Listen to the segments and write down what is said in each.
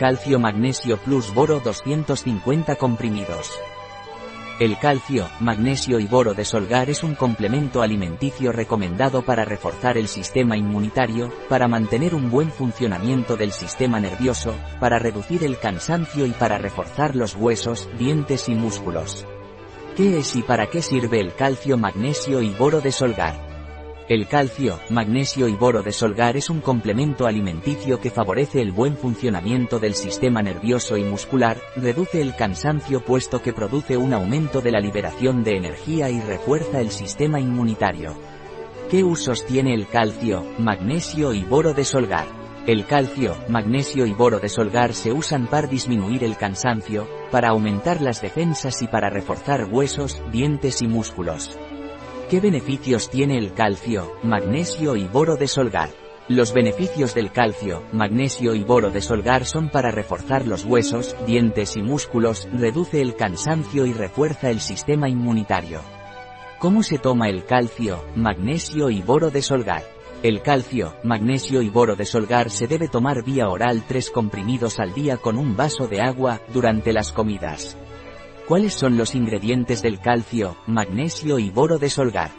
Calcio Magnesio Plus Boro 250 comprimidos. El calcio, magnesio y boro de Solgar es un complemento alimenticio recomendado para reforzar el sistema inmunitario, para mantener un buen funcionamiento del sistema nervioso, para reducir el cansancio y para reforzar los huesos, dientes y músculos. ¿Qué es y para qué sirve el calcio, magnesio y boro de Solgar? El calcio, magnesio y boro de Solgar es un complemento alimenticio que favorece el buen funcionamiento del sistema nervioso y muscular, reduce el cansancio puesto que produce un aumento de la liberación de energía y refuerza el sistema inmunitario. ¿Qué usos tiene el calcio, magnesio y boro de Solgar? El calcio, magnesio y boro de Solgar se usan para disminuir el cansancio, para aumentar las defensas y para reforzar huesos, dientes y músculos. ¿Qué beneficios tiene el calcio, magnesio y boro de Solgar? Los beneficios del calcio, magnesio y boro de Solgar son para reforzar los huesos, dientes y músculos, reduce el cansancio y refuerza el sistema inmunitario. ¿Cómo se toma el calcio, magnesio y boro de Solgar? El calcio, magnesio y boro de Solgar se debe tomar vía oral tres comprimidos al día con un vaso de agua, durante las comidas. ¿Cuáles son los ingredientes del calcio, magnesio y boro de Solgar?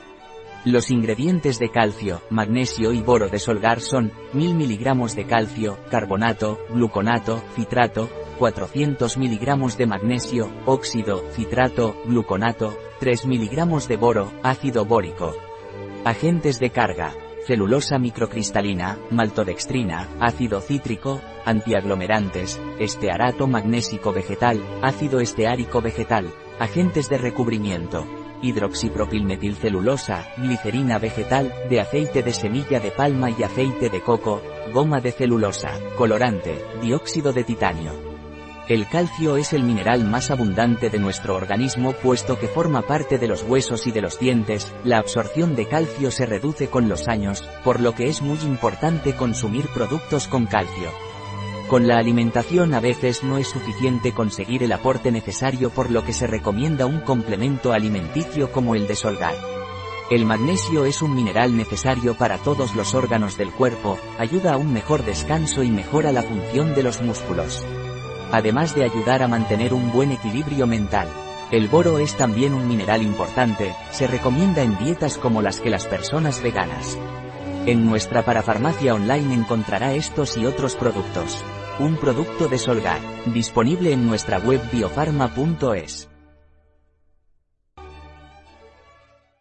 Los ingredientes de calcio, magnesio y boro de Solgar son 1000 mg de calcio, carbonato, gluconato, citrato, 400 mg de magnesio, óxido, citrato, gluconato, 3 mg de boro, ácido bórico. Agentes de carga celulosa microcristalina, maltodextrina, ácido cítrico, antiaglomerantes, estearato magnésico vegetal, ácido esteárico vegetal, agentes de recubrimiento, hidroxipropilmetilcelulosa, glicerina vegetal, de aceite de semilla de palma y aceite de coco, goma de celulosa, colorante, dióxido de titanio. El calcio es el mineral más abundante de nuestro organismo puesto que forma parte de los huesos y de los dientes, la absorción de calcio se reduce con los años, por lo que es muy importante consumir productos con calcio. Con la alimentación a veces no es suficiente conseguir el aporte necesario por lo que se recomienda un complemento alimenticio como el de Solgar. El magnesio es un mineral necesario para todos los órganos del cuerpo, ayuda a un mejor descanso y mejora la función de los músculos además de ayudar a mantener un buen equilibrio mental. El boro es también un mineral importante, se recomienda en dietas como las que las personas veganas. En nuestra parafarmacia online encontrará estos y otros productos. Un producto de Solgar, disponible en nuestra web biofarma.es.